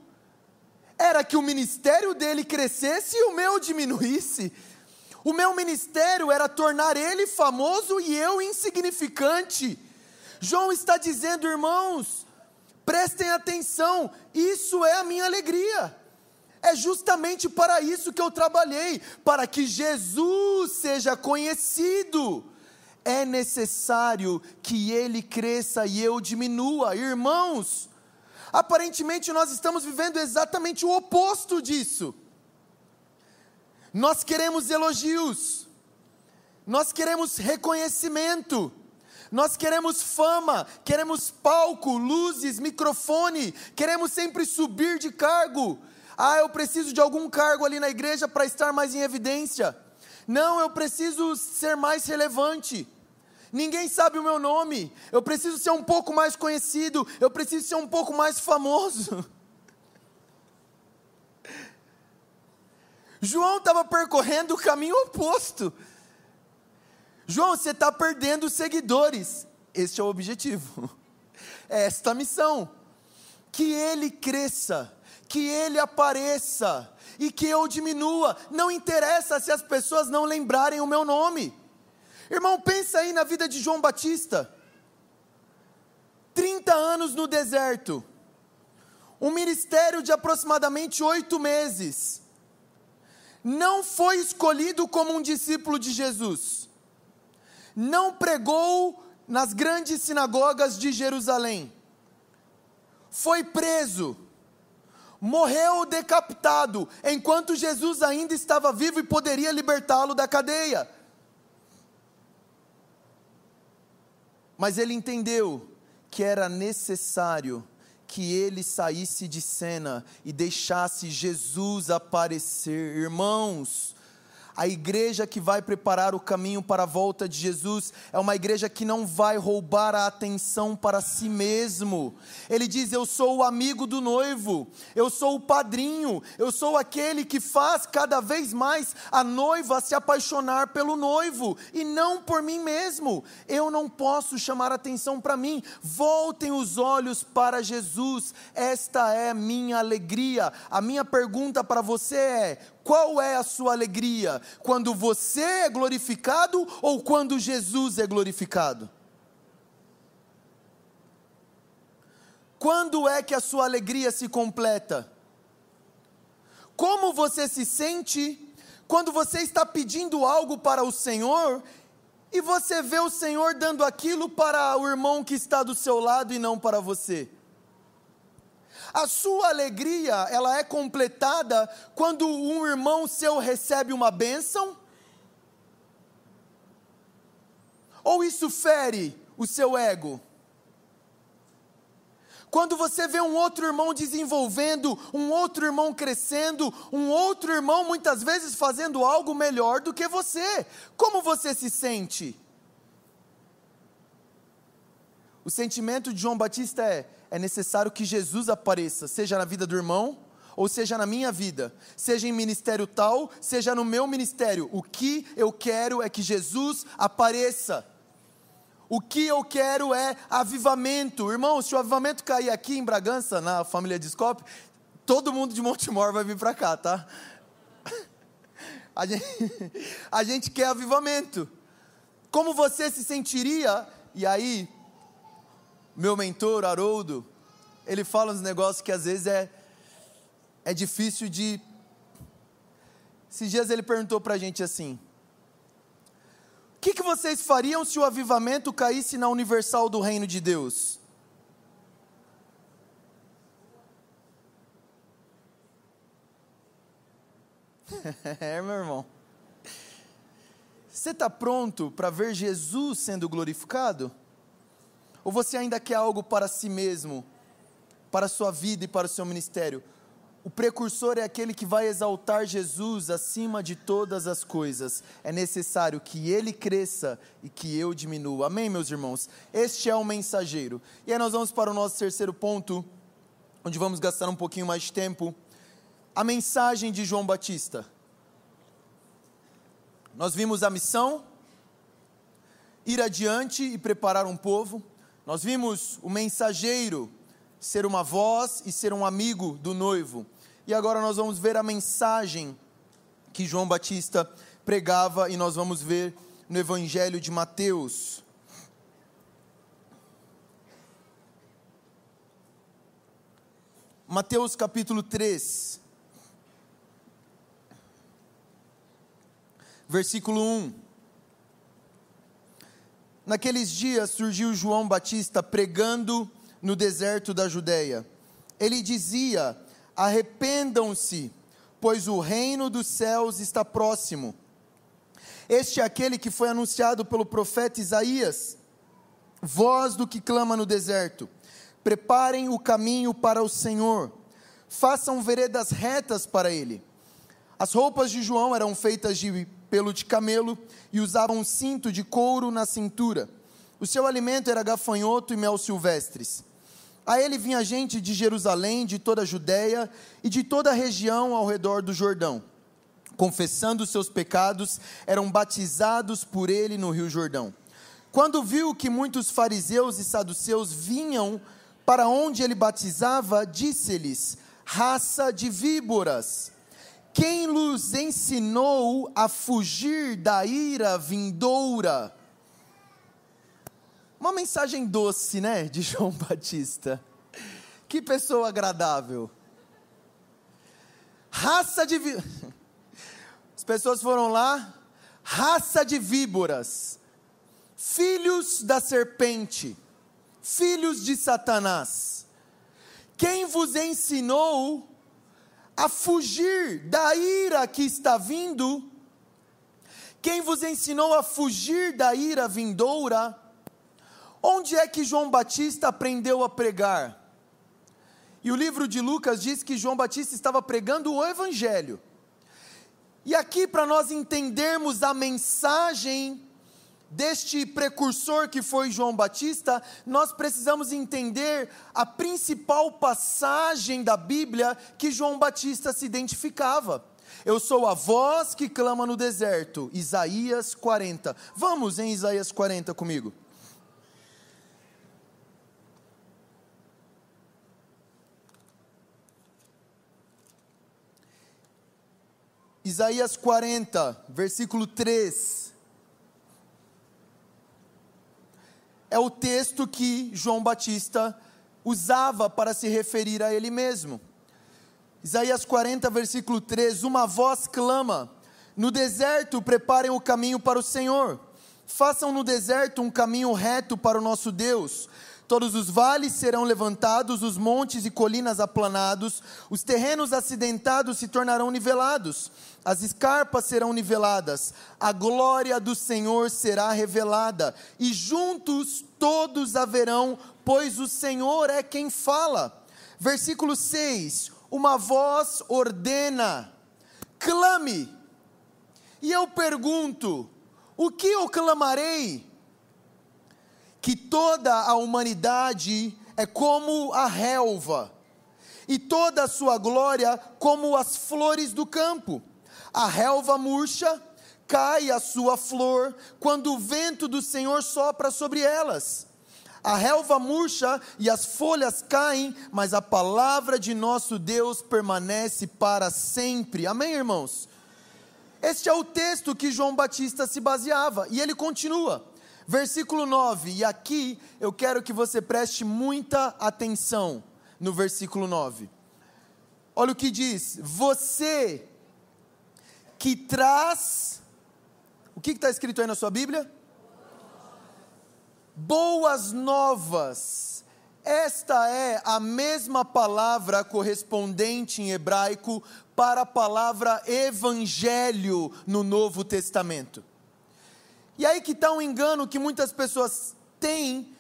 era que o ministério dele crescesse e o meu diminuísse. O meu ministério era tornar ele famoso e eu insignificante. João está dizendo, irmãos, prestem atenção, isso é a minha alegria. É justamente para isso que eu trabalhei, para que Jesus seja conhecido. É necessário que ele cresça e eu diminua. Irmãos, aparentemente nós estamos vivendo exatamente o oposto disso. Nós queremos elogios, nós queremos reconhecimento, nós queremos fama, queremos palco, luzes, microfone, queremos sempre subir de cargo. Ah, eu preciso de algum cargo ali na igreja para estar mais em evidência. Não, eu preciso ser mais relevante. Ninguém sabe o meu nome. Eu preciso ser um pouco mais conhecido. Eu preciso ser um pouco mais famoso. João estava percorrendo o caminho oposto. João, você está perdendo seguidores. Este é o objetivo. É esta missão. Que ele cresça, que ele apareça e que eu diminua. Não interessa se as pessoas não lembrarem o meu nome. Irmão, pensa aí na vida de João Batista. 30 anos no deserto. Um ministério de aproximadamente oito meses não foi escolhido como um discípulo de Jesus, não pregou nas grandes sinagogas de Jerusalém, foi preso, morreu decapitado, enquanto Jesus ainda estava vivo e poderia libertá-lo da cadeia. Mas ele entendeu que era necessário que ele saísse de cena e deixasse Jesus aparecer. Irmãos, a igreja que vai preparar o caminho para a volta de Jesus é uma igreja que não vai roubar a atenção para si mesmo. Ele diz: Eu sou o amigo do noivo, eu sou o padrinho, eu sou aquele que faz cada vez mais a noiva se apaixonar pelo noivo e não por mim mesmo. Eu não posso chamar atenção para mim. Voltem os olhos para Jesus. Esta é minha alegria. A minha pergunta para você é: qual é a sua alegria? Quando você é glorificado ou quando Jesus é glorificado? Quando é que a sua alegria se completa? Como você se sente quando você está pedindo algo para o Senhor e você vê o Senhor dando aquilo para o irmão que está do seu lado e não para você? A sua alegria, ela é completada quando um irmão seu recebe uma bênção? Ou isso fere o seu ego? Quando você vê um outro irmão desenvolvendo, um outro irmão crescendo, um outro irmão muitas vezes fazendo algo melhor do que você, como você se sente? O sentimento de João Batista é: é necessário que Jesus apareça, seja na vida do irmão, ou seja na minha vida, seja em ministério tal, seja no meu ministério. O que eu quero é que Jesus apareça. O que eu quero é avivamento. Irmão, se o avivamento cair aqui em Bragança, na família Discope, todo mundo de Montemor vai vir para cá, tá? A gente, a gente quer avivamento. Como você se sentiria? E aí, meu mentor, Haroldo, ele fala uns negócios que às vezes é, é difícil de. Esses dias ele perguntou para a gente assim: O que, que vocês fariam se o avivamento caísse na universal do reino de Deus? é, meu irmão. Você está pronto para ver Jesus sendo glorificado? Ou você ainda quer algo para si mesmo, para a sua vida e para o seu ministério? o precursor é aquele que vai exaltar Jesus acima de todas as coisas. É necessário que ele cresça e que eu diminua. Amém, meus irmãos? Este é o mensageiro. E aí nós vamos para o nosso terceiro ponto, onde vamos gastar um pouquinho mais de tempo. A mensagem de João Batista. Nós vimos a missão, ir adiante e preparar um povo. Nós vimos o mensageiro ser uma voz e ser um amigo do noivo. E agora nós vamos ver a mensagem que João Batista pregava e nós vamos ver no Evangelho de Mateus. Mateus capítulo 3, versículo 1. Naqueles dias surgiu João Batista pregando no deserto da Judéia. Ele dizia: Arrependam-se, pois o reino dos céus está próximo. Este é aquele que foi anunciado pelo profeta Isaías, voz do que clama no deserto: Preparem o caminho para o Senhor, façam veredas retas para ele. As roupas de João eram feitas de pelo de camelo e usavam um cinto de couro na cintura. O seu alimento era gafanhoto e mel silvestres. A ele vinha gente de Jerusalém, de toda a Judéia e de toda a região ao redor do Jordão. Confessando seus pecados, eram batizados por ele no Rio Jordão. Quando viu que muitos fariseus e saduceus vinham para onde ele batizava, disse-lhes: Raça de víboras, quem lhes ensinou a fugir da ira vindoura? Uma mensagem doce, né, de João Batista. Que pessoa agradável. Raça de As pessoas foram lá, raça de víboras, filhos da serpente, filhos de Satanás. Quem vos ensinou a fugir da ira que está vindo? Quem vos ensinou a fugir da ira vindoura? Onde é que João Batista aprendeu a pregar? E o livro de Lucas diz que João Batista estava pregando o Evangelho. E aqui, para nós entendermos a mensagem deste precursor que foi João Batista, nós precisamos entender a principal passagem da Bíblia que João Batista se identificava. Eu sou a voz que clama no deserto, Isaías 40. Vamos em Isaías 40 comigo. Isaías 40, versículo 3. É o texto que João Batista usava para se referir a ele mesmo. Isaías 40, versículo 3: Uma voz clama: No deserto preparem o caminho para o Senhor, façam no deserto um caminho reto para o nosso Deus. Todos os vales serão levantados, os montes e colinas aplanados, os terrenos acidentados se tornarão nivelados, as escarpas serão niveladas, a glória do Senhor será revelada, e juntos todos haverão, pois o Senhor é quem fala. Versículo 6: Uma voz ordena, clame, e eu pergunto: o que eu clamarei? Que toda a humanidade é como a relva, e toda a sua glória como as flores do campo. A relva murcha, cai a sua flor, quando o vento do Senhor sopra sobre elas. A relva murcha e as folhas caem, mas a palavra de nosso Deus permanece para sempre. Amém, irmãos? Este é o texto que João Batista se baseava, e ele continua. Versículo 9, e aqui eu quero que você preste muita atenção no versículo 9. Olha o que diz: Você que traz. O que está escrito aí na sua Bíblia? Boas novas. Esta é a mesma palavra correspondente em hebraico para a palavra evangelho no Novo Testamento. E aí que está um engano que muitas pessoas têm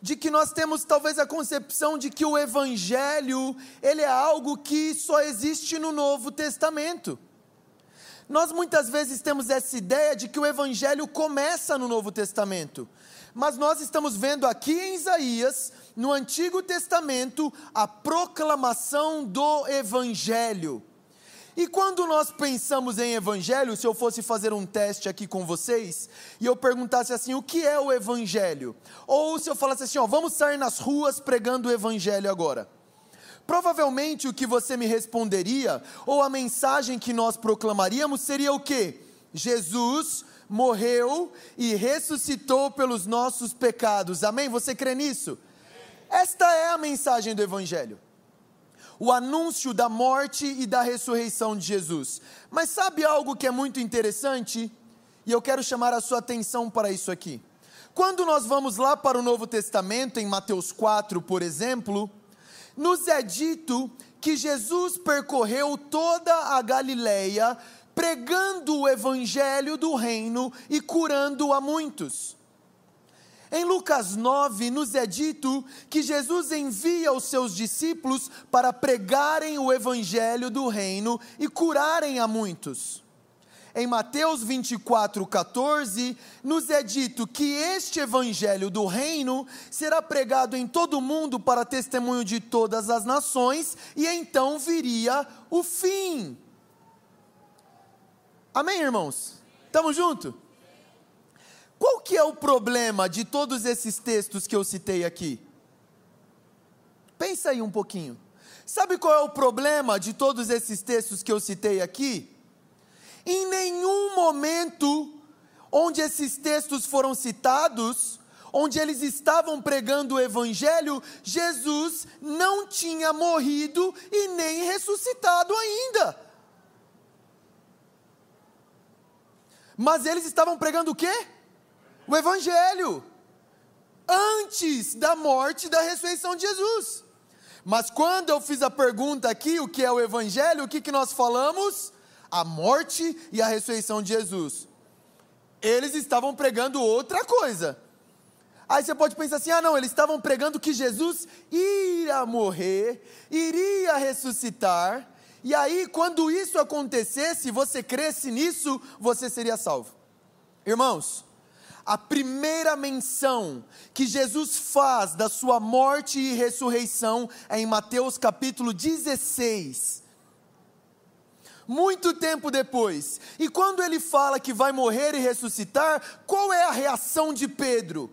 de que nós temos talvez a concepção de que o evangelho, ele é algo que só existe no Novo Testamento. Nós muitas vezes temos essa ideia de que o evangelho começa no Novo Testamento. Mas nós estamos vendo aqui em Isaías, no Antigo Testamento, a proclamação do evangelho. E quando nós pensamos em evangelho, se eu fosse fazer um teste aqui com vocês, e eu perguntasse assim, o que é o evangelho? Ou se eu falasse assim, ó, vamos sair nas ruas pregando o evangelho agora. Provavelmente o que você me responderia, ou a mensagem que nós proclamaríamos seria o quê? Jesus morreu e ressuscitou pelos nossos pecados. Amém? Você crê nisso? Esta é a mensagem do evangelho o anúncio da morte e da ressurreição de Jesus. Mas sabe algo que é muito interessante? E eu quero chamar a sua atenção para isso aqui. Quando nós vamos lá para o Novo Testamento, em Mateus 4, por exemplo, nos é dito que Jesus percorreu toda a Galileia, pregando o evangelho do reino e curando a muitos. Em Lucas 9, nos é dito que Jesus envia os seus discípulos para pregarem o evangelho do reino e curarem a muitos. Em Mateus 24, 14, nos é dito que este evangelho do reino será pregado em todo o mundo para testemunho de todas as nações, e então viria o fim. Amém, irmãos? Estamos juntos? Qual que é o problema de todos esses textos que eu citei aqui? Pensa aí um pouquinho. Sabe qual é o problema de todos esses textos que eu citei aqui? Em nenhum momento onde esses textos foram citados, onde eles estavam pregando o Evangelho, Jesus não tinha morrido e nem ressuscitado ainda. Mas eles estavam pregando o quê? O Evangelho, antes da morte e da ressurreição de Jesus. Mas quando eu fiz a pergunta aqui, o que é o Evangelho, o que, que nós falamos? A morte e a ressurreição de Jesus. Eles estavam pregando outra coisa. Aí você pode pensar assim: ah, não, eles estavam pregando que Jesus iria morrer, iria ressuscitar, e aí, quando isso acontecesse, você cresce nisso, você seria salvo. Irmãos, a primeira menção que Jesus faz da sua morte e ressurreição é em Mateus capítulo 16. Muito tempo depois, e quando ele fala que vai morrer e ressuscitar, qual é a reação de Pedro?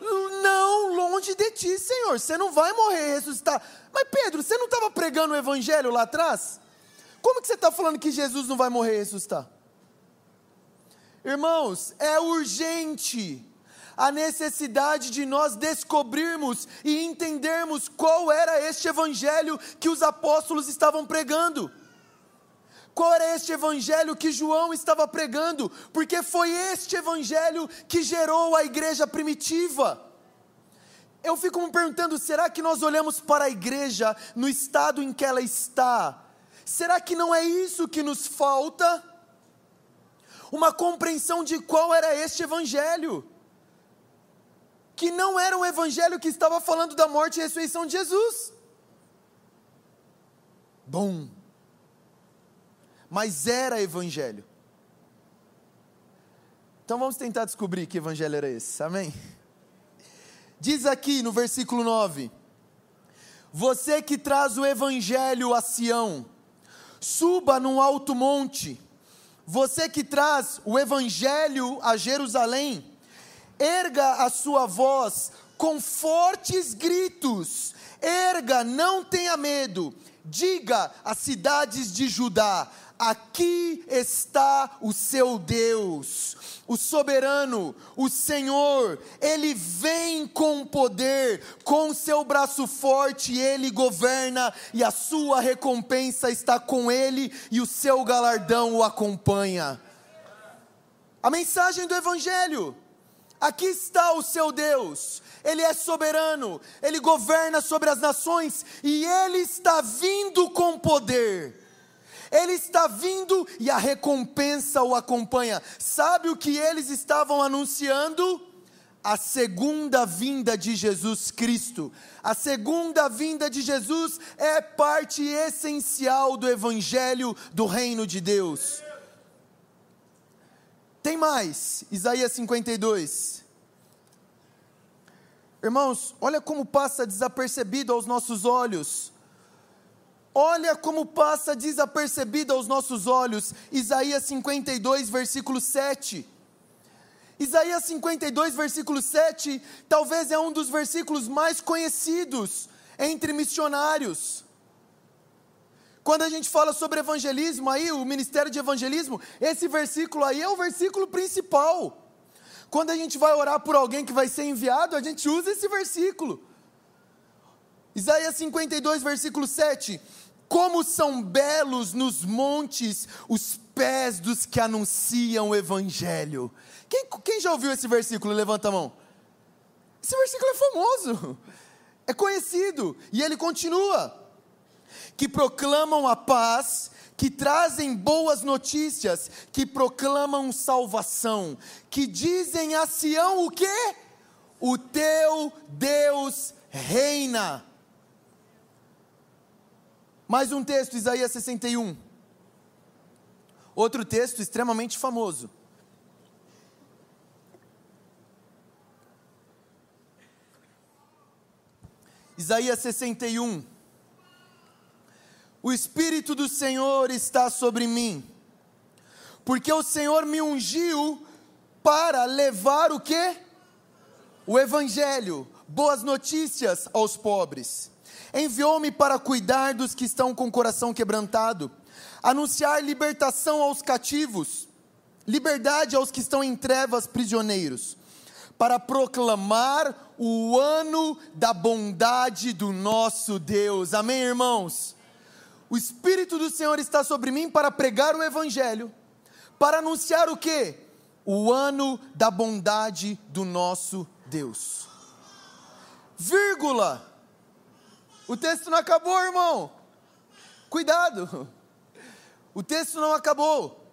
Não, longe de ti, Senhor, você não vai morrer e ressuscitar. Mas Pedro, você não estava pregando o evangelho lá atrás? Como que você está falando que Jesus não vai morrer e ressuscitar? Irmãos, é urgente a necessidade de nós descobrirmos e entendermos qual era este evangelho que os apóstolos estavam pregando. Qual era este evangelho que João estava pregando? Porque foi este evangelho que gerou a igreja primitiva. Eu fico me perguntando: será que nós olhamos para a igreja no estado em que ela está? Será que não é isso que nos falta? Uma compreensão de qual era este evangelho. Que não era um evangelho que estava falando da morte e ressurreição de Jesus. Bom. Mas era evangelho. Então vamos tentar descobrir que evangelho era esse. Amém? Diz aqui no versículo 9: Você que traz o evangelho a Sião, suba num alto monte você que traz o evangelho a Jerusalém, erga a sua voz com fortes gritos, erga, não tenha medo, diga às cidades de Judá: aqui está o seu Deus, o soberano, o Senhor, ele vem com poder, com seu braço forte, ele governa e a sua recompensa está com ele e o seu galardão o acompanha. A mensagem do Evangelho. Aqui está o seu Deus, Ele é soberano, Ele governa sobre as nações e Ele está vindo com poder. Ele está vindo e a recompensa o acompanha. Sabe o que eles estavam anunciando? a segunda vinda de Jesus Cristo. A segunda vinda de Jesus é parte essencial do evangelho do reino de Deus. Tem mais, Isaías 52. Irmãos, olha como passa desapercebido aos nossos olhos. Olha como passa desapercebido aos nossos olhos. Isaías 52, versículo 7. Isaías 52, versículo 7, talvez é um dos versículos mais conhecidos entre missionários. Quando a gente fala sobre evangelismo, aí, o ministério de evangelismo, esse versículo aí é o versículo principal. Quando a gente vai orar por alguém que vai ser enviado, a gente usa esse versículo. Isaías 52, versículo 7. Como são belos nos montes os pés dos que anunciam o evangelho. Quem, quem já ouviu esse versículo? Levanta a mão. Esse versículo é famoso, é conhecido, e ele continua: que proclamam a paz, que trazem boas notícias, que proclamam salvação, que dizem a Sião o quê? O teu Deus reina. Mais um texto, Isaías 61. Outro texto extremamente famoso. Isaías 61. O Espírito do Senhor está sobre mim, porque o Senhor me ungiu para levar o que? O Evangelho, boas notícias aos pobres. Enviou-me para cuidar dos que estão com o coração quebrantado, anunciar libertação aos cativos, liberdade aos que estão em trevas prisioneiros, para proclamar o ano da bondade do nosso Deus. Amém, irmãos? O Espírito do Senhor está sobre mim para pregar o Evangelho, para anunciar o que? O ano da bondade do nosso Deus. Vírgula. O texto não acabou, irmão. Cuidado. O texto não acabou.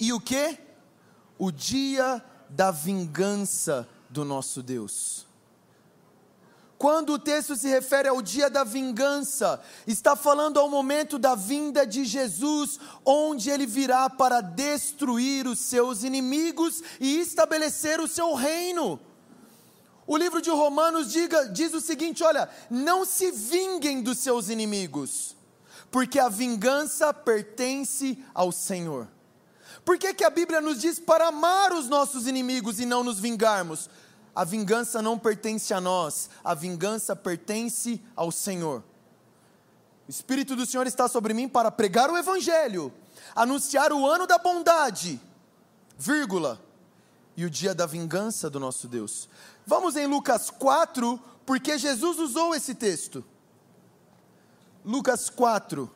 E o que? O dia da vingança do nosso Deus. Quando o texto se refere ao dia da vingança, está falando ao momento da vinda de Jesus, onde ele virá para destruir os seus inimigos e estabelecer o seu reino. O livro de Romanos diga, diz o seguinte: olha, não se vinguem dos seus inimigos, porque a vingança pertence ao Senhor. Por que, que a Bíblia nos diz para amar os nossos inimigos e não nos vingarmos? A vingança não pertence a nós, a vingança pertence ao Senhor. O Espírito do Senhor está sobre mim para pregar o Evangelho, anunciar o ano da bondade, vírgula, e o dia da vingança do nosso Deus. Vamos em Lucas 4, porque Jesus usou esse texto. Lucas 4.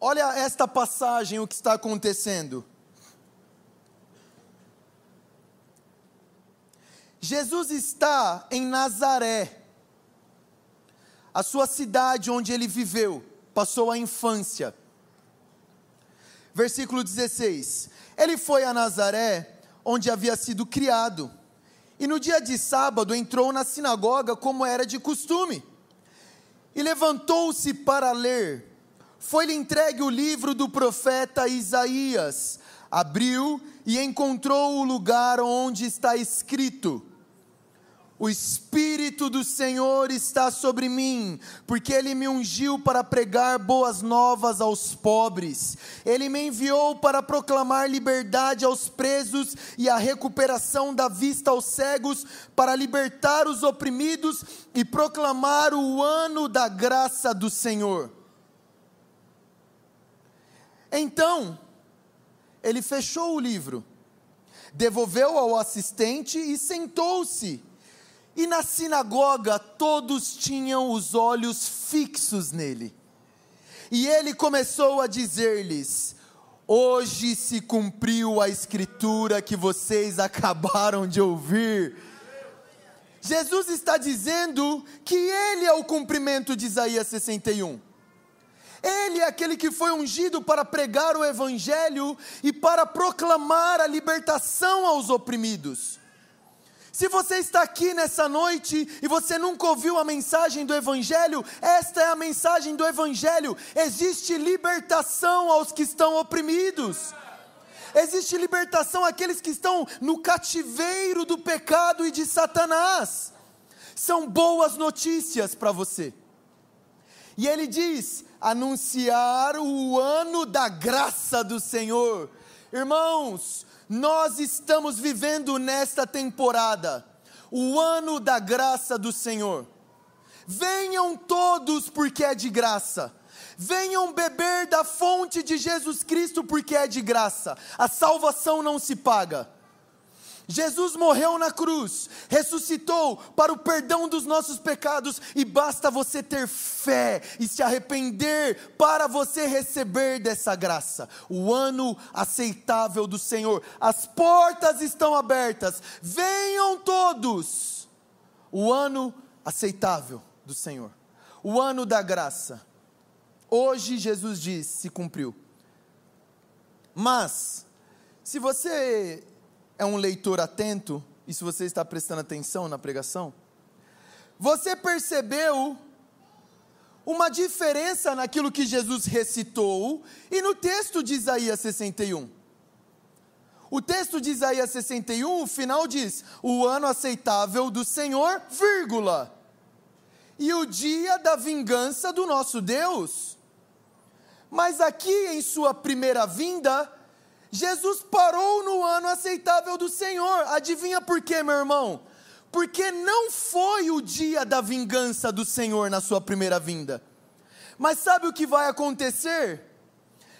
Olha esta passagem, o que está acontecendo. Jesus está em Nazaré, a sua cidade onde ele viveu, passou a infância. Versículo 16: Ele foi a Nazaré, onde havia sido criado, e no dia de sábado entrou na sinagoga, como era de costume, e levantou-se para ler. Foi-lhe entregue o livro do profeta Isaías. Abriu e encontrou o lugar onde está escrito: o Espírito do Senhor está sobre mim, porque Ele me ungiu para pregar boas novas aos pobres, Ele me enviou para proclamar liberdade aos presos e a recuperação da vista aos cegos, para libertar os oprimidos e proclamar o ano da graça do Senhor. Então, ele fechou o livro, devolveu ao assistente e sentou-se. E na sinagoga todos tinham os olhos fixos nele. E ele começou a dizer-lhes: Hoje se cumpriu a escritura que vocês acabaram de ouvir. Jesus está dizendo que ele é o cumprimento de Isaías 61. Ele é aquele que foi ungido para pregar o Evangelho e para proclamar a libertação aos oprimidos. Se você está aqui nessa noite e você nunca ouviu a mensagem do Evangelho, esta é a mensagem do Evangelho: existe libertação aos que estão oprimidos. Existe libertação àqueles que estão no cativeiro do pecado e de Satanás. São boas notícias para você. E ele diz: anunciar o ano da graça do Senhor. Irmãos, nós estamos vivendo nesta temporada o ano da graça do Senhor. Venham todos, porque é de graça. Venham beber da fonte de Jesus Cristo, porque é de graça. A salvação não se paga. Jesus morreu na cruz, ressuscitou para o perdão dos nossos pecados, e basta você ter fé e se arrepender para você receber dessa graça. O ano aceitável do Senhor, as portas estão abertas, venham todos. O ano aceitável do Senhor, o ano da graça. Hoje Jesus diz: se cumpriu. Mas, se você é um leitor atento, e se você está prestando atenção na pregação, você percebeu uma diferença naquilo que Jesus recitou e no texto de Isaías 61. O texto de Isaías 61, o final diz: o ano aceitável do Senhor, vírgula, e o dia da vingança do nosso Deus. Mas aqui em sua primeira vinda, Jesus parou no ano aceitável do Senhor. Adivinha por quê, meu irmão? Porque não foi o dia da vingança do Senhor na sua primeira vinda. Mas sabe o que vai acontecer?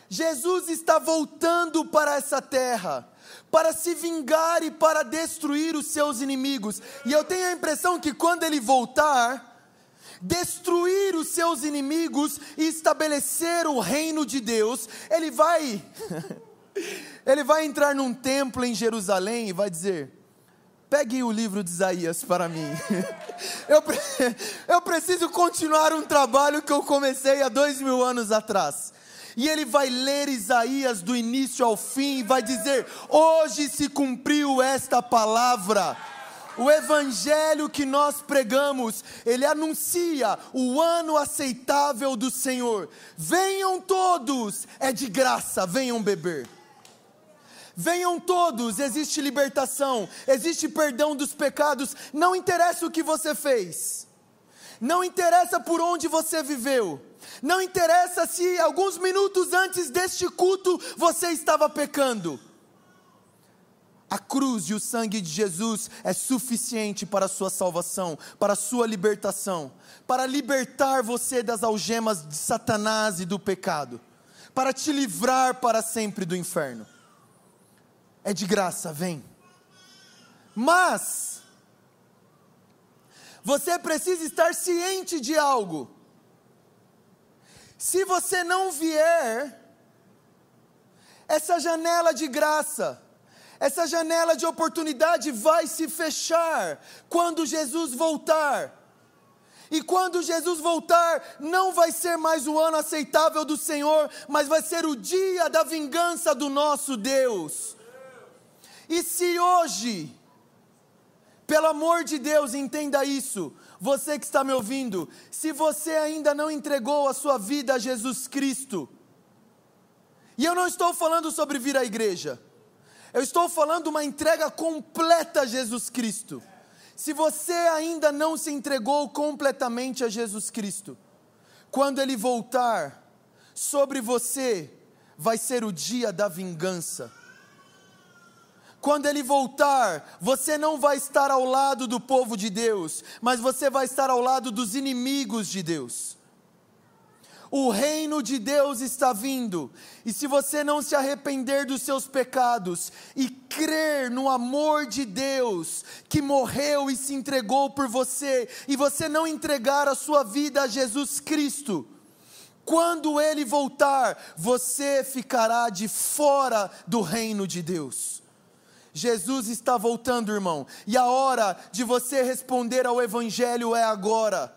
Jesus está voltando para essa terra para se vingar e para destruir os seus inimigos. E eu tenho a impressão que quando ele voltar, destruir os seus inimigos e estabelecer o reino de Deus, ele vai Ele vai entrar num templo em Jerusalém e vai dizer: pegue o livro de Isaías para mim. Eu, eu preciso continuar um trabalho que eu comecei há dois mil anos atrás. E ele vai ler Isaías do início ao fim e vai dizer: Hoje se cumpriu esta palavra. O evangelho que nós pregamos, ele anuncia o ano aceitável do Senhor. Venham todos, é de graça, venham beber. Venham todos, existe libertação, existe perdão dos pecados, não interessa o que você fez, não interessa por onde você viveu, não interessa se alguns minutos antes deste culto você estava pecando. A cruz e o sangue de Jesus é suficiente para a sua salvação, para a sua libertação, para libertar você das algemas de Satanás e do pecado, para te livrar para sempre do inferno é de graça, vem. Mas, você precisa estar ciente de algo. Se você não vier, essa janela de graça, essa janela de oportunidade vai se fechar quando Jesus voltar. E quando Jesus voltar, não vai ser mais o ano aceitável do Senhor, mas vai ser o dia da vingança do nosso Deus. E se hoje, pelo amor de Deus, entenda isso, você que está me ouvindo, se você ainda não entregou a sua vida a Jesus Cristo, e eu não estou falando sobre vir à igreja, eu estou falando uma entrega completa a Jesus Cristo. Se você ainda não se entregou completamente a Jesus Cristo, quando Ele voltar, sobre você vai ser o dia da vingança quando ele voltar, você não vai estar ao lado do povo de Deus, mas você vai estar ao lado dos inimigos de Deus. O reino de Deus está vindo, e se você não se arrepender dos seus pecados e crer no amor de Deus, que morreu e se entregou por você, e você não entregar a sua vida a Jesus Cristo, quando ele voltar, você ficará de fora do reino de Deus. Jesus está voltando, irmão, e a hora de você responder ao Evangelho é agora.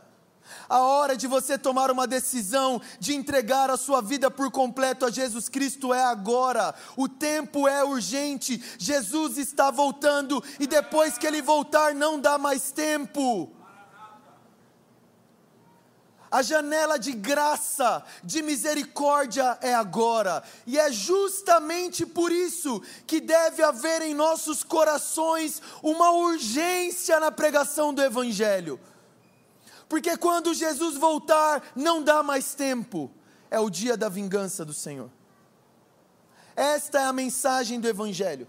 A hora de você tomar uma decisão de entregar a sua vida por completo a Jesus Cristo é agora. O tempo é urgente. Jesus está voltando e depois que ele voltar não dá mais tempo. A janela de graça, de misericórdia é agora. E é justamente por isso que deve haver em nossos corações uma urgência na pregação do Evangelho. Porque quando Jesus voltar, não dá mais tempo. É o dia da vingança do Senhor. Esta é a mensagem do Evangelho.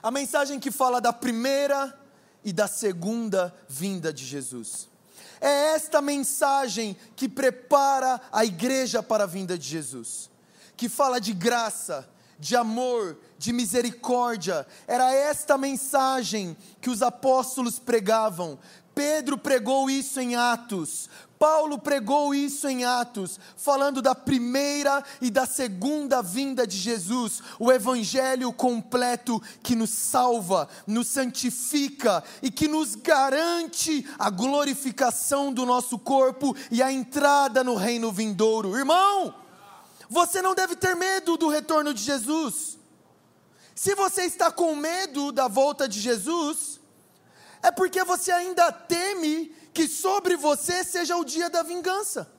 A mensagem que fala da primeira e da segunda vinda de Jesus. É esta mensagem que prepara a igreja para a vinda de Jesus, que fala de graça, de amor, de misericórdia. Era esta mensagem que os apóstolos pregavam. Pedro pregou isso em Atos. Paulo pregou isso em Atos, falando da primeira e da segunda vinda de Jesus, o evangelho completo que nos salva, nos santifica e que nos garante a glorificação do nosso corpo e a entrada no reino vindouro. Irmão, você não deve ter medo do retorno de Jesus. Se você está com medo da volta de Jesus, é porque você ainda teme que sobre você seja o dia da vingança.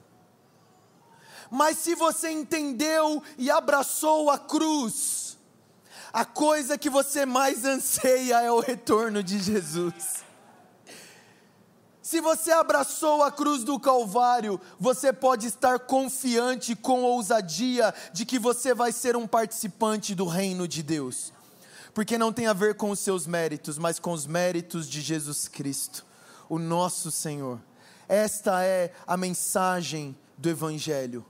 Mas se você entendeu e abraçou a cruz, a coisa que você mais anseia é o retorno de Jesus. Se você abraçou a cruz do Calvário, você pode estar confiante com ousadia de que você vai ser um participante do reino de Deus porque não tem a ver com os seus méritos, mas com os méritos de Jesus Cristo, o nosso Senhor. Esta é a mensagem do Evangelho.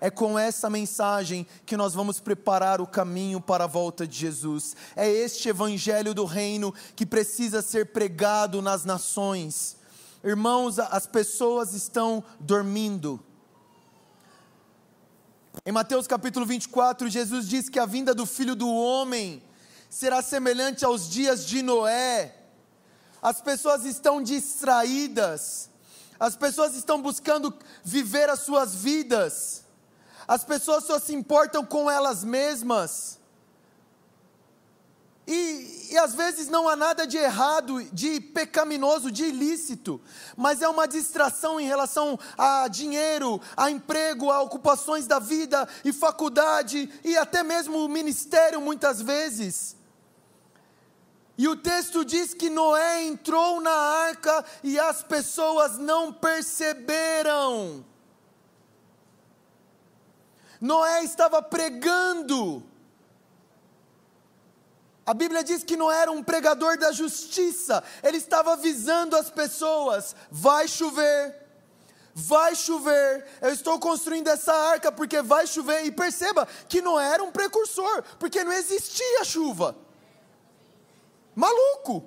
É com essa mensagem que nós vamos preparar o caminho para a volta de Jesus. É este Evangelho do Reino que precisa ser pregado nas nações. Irmãos, as pessoas estão dormindo. Em Mateus capítulo 24, Jesus diz que a vinda do Filho do Homem será semelhante aos dias de Noé. As pessoas estão distraídas, as pessoas estão buscando viver as suas vidas, as pessoas só se importam com elas mesmas. E, e, às vezes não há nada de errado, de pecaminoso, de ilícito, mas é uma distração em relação a dinheiro, a emprego, a ocupações da vida e faculdade e até mesmo o ministério muitas vezes. E o texto diz que Noé entrou na arca e as pessoas não perceberam. Noé estava pregando. A Bíblia diz que Noé era um pregador da justiça. Ele estava avisando as pessoas: vai chover, vai chover. Eu estou construindo essa arca porque vai chover. E perceba que Noé era um precursor, porque não existia chuva. Maluco! O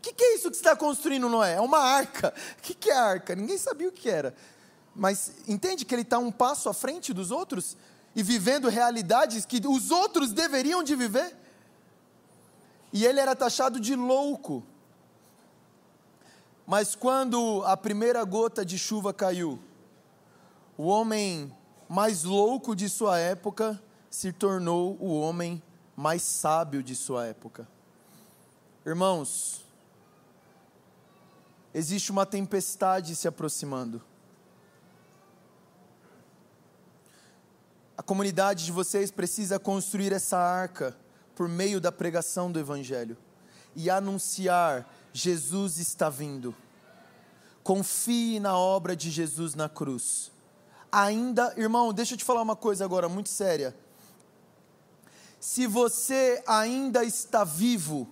que, que, é isso que está construindo, Noé? É uma arca. O que, que é arca? Ninguém sabia o que era. Mas entende que ele está um passo à frente dos outros e vivendo realidades que os outros deveriam de viver? E ele era taxado de louco. Mas quando a primeira gota de chuva caiu, o homem mais louco de sua época se tornou o homem mais sábio de sua época. Irmãos, existe uma tempestade se aproximando. A comunidade de vocês precisa construir essa arca por meio da pregação do Evangelho e anunciar: Jesus está vindo. Confie na obra de Jesus na cruz. Ainda, irmão, deixa eu te falar uma coisa agora muito séria se você ainda está vivo,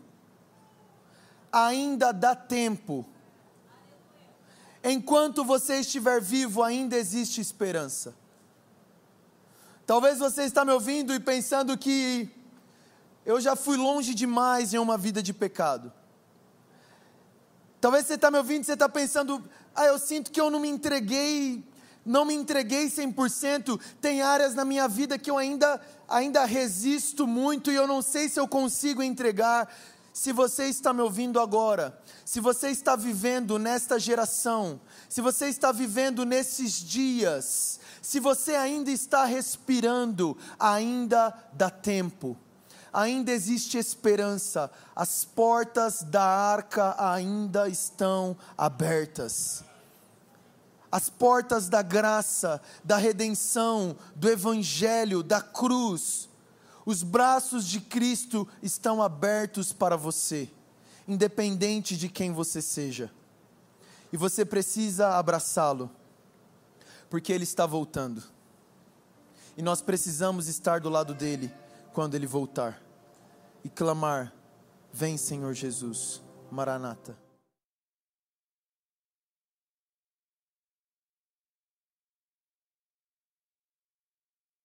ainda dá tempo. Enquanto você estiver vivo, ainda existe esperança. Talvez você está me ouvindo e pensando que eu já fui longe demais em uma vida de pecado. Talvez você está me ouvindo e você está pensando, ah, eu sinto que eu não me entreguei não me entreguei 100%, tem áreas na minha vida que eu ainda, ainda resisto muito e eu não sei se eu consigo entregar. se você está me ouvindo agora, se você está vivendo nesta geração, se você está vivendo nesses dias, se você ainda está respirando, ainda dá tempo, ainda existe esperança, as portas da arca ainda estão abertas. As portas da graça, da redenção, do evangelho, da cruz, os braços de Cristo estão abertos para você, independente de quem você seja. E você precisa abraçá-lo, porque ele está voltando. E nós precisamos estar do lado dele quando ele voltar e clamar: Vem, Senhor Jesus, Maranata.